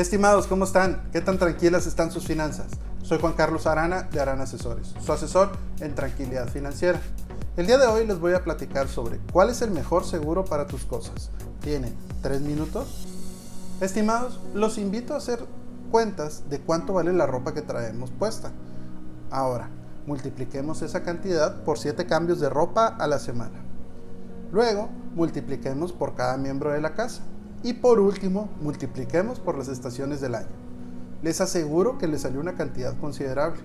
Estimados, ¿cómo están? ¿Qué tan tranquilas están sus finanzas? Soy Juan Carlos Arana de Arana Asesores, su asesor en tranquilidad financiera. El día de hoy les voy a platicar sobre cuál es el mejor seguro para tus cosas. ¿Tienen tres minutos? Estimados, los invito a hacer cuentas de cuánto vale la ropa que traemos puesta. Ahora, multipliquemos esa cantidad por 7 cambios de ropa a la semana. Luego, multipliquemos por cada miembro de la casa. Y por último, multipliquemos por las estaciones del año. Les aseguro que les salió una cantidad considerable.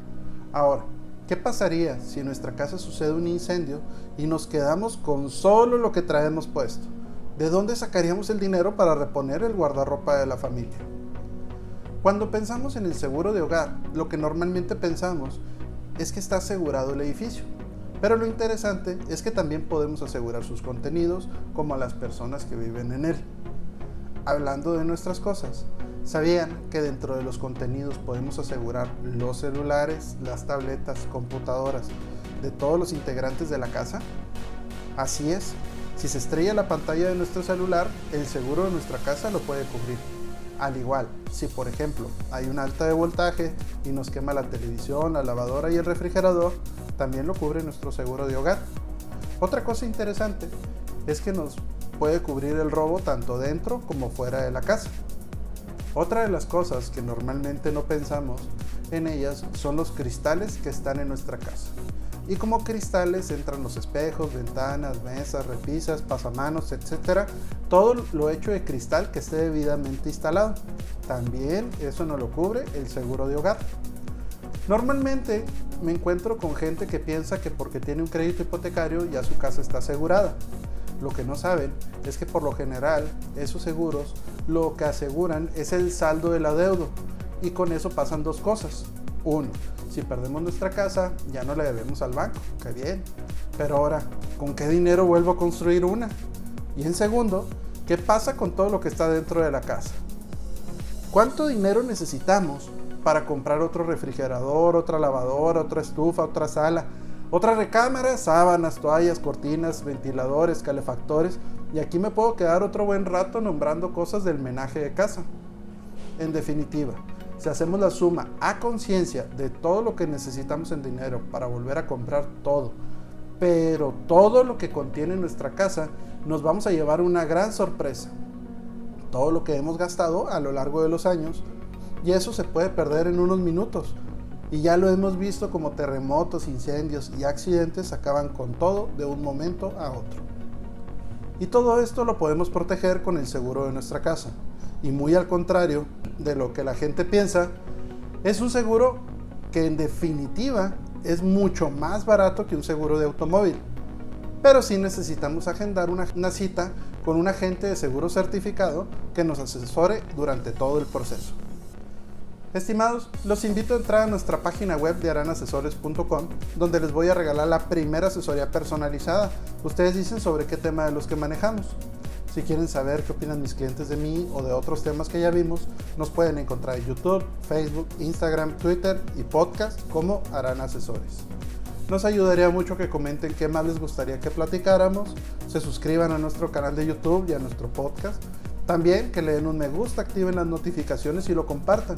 Ahora, ¿qué pasaría si en nuestra casa sucede un incendio y nos quedamos con solo lo que traemos puesto? ¿De dónde sacaríamos el dinero para reponer el guardarropa de la familia? Cuando pensamos en el seguro de hogar, lo que normalmente pensamos es que está asegurado el edificio. Pero lo interesante es que también podemos asegurar sus contenidos como a las personas que viven en él hablando de nuestras cosas, ¿sabían que dentro de los contenidos podemos asegurar los celulares, las tabletas, computadoras de todos los integrantes de la casa? Así es, si se estrella la pantalla de nuestro celular, el seguro de nuestra casa lo puede cubrir. Al igual, si por ejemplo hay una alta de voltaje y nos quema la televisión, la lavadora y el refrigerador, también lo cubre nuestro seguro de hogar. Otra cosa interesante es que nos puede cubrir el robo tanto dentro como fuera de la casa. Otra de las cosas que normalmente no pensamos en ellas son los cristales que están en nuestra casa. Y como cristales entran los espejos, ventanas, mesas, repisas, pasamanos, etc. Todo lo hecho de cristal que esté debidamente instalado. También eso no lo cubre el seguro de hogar. Normalmente me encuentro con gente que piensa que porque tiene un crédito hipotecario ya su casa está asegurada. Lo que no saben es que por lo general esos seguros lo que aseguran es el saldo del adeudo y con eso pasan dos cosas. Uno, si perdemos nuestra casa ya no le debemos al banco, qué bien. Pero ahora, ¿con qué dinero vuelvo a construir una? Y en segundo, ¿qué pasa con todo lo que está dentro de la casa? ¿Cuánto dinero necesitamos para comprar otro refrigerador, otra lavadora, otra estufa, otra sala? Otra recámara, sábanas, toallas, cortinas, ventiladores, calefactores. Y aquí me puedo quedar otro buen rato nombrando cosas del menaje de casa. En definitiva, si hacemos la suma a conciencia de todo lo que necesitamos en dinero para volver a comprar todo, pero todo lo que contiene nuestra casa, nos vamos a llevar una gran sorpresa. Todo lo que hemos gastado a lo largo de los años, y eso se puede perder en unos minutos y ya lo hemos visto como terremotos, incendios y accidentes acaban con todo de un momento a otro. Y todo esto lo podemos proteger con el seguro de nuestra casa. Y muy al contrario de lo que la gente piensa, es un seguro que en definitiva es mucho más barato que un seguro de automóvil. Pero sí necesitamos agendar una, una cita con un agente de seguro certificado que nos asesore durante todo el proceso. Estimados, los invito a entrar a nuestra página web de aranasesores.com, donde les voy a regalar la primera asesoría personalizada. Ustedes dicen sobre qué tema de los que manejamos. Si quieren saber qué opinan mis clientes de mí o de otros temas que ya vimos, nos pueden encontrar en YouTube, Facebook, Instagram, Twitter y podcast como Arana Asesores. Nos ayudaría mucho que comenten qué más les gustaría que platicáramos, se suscriban a nuestro canal de YouTube y a nuestro podcast. También que le den un me gusta, activen las notificaciones y lo compartan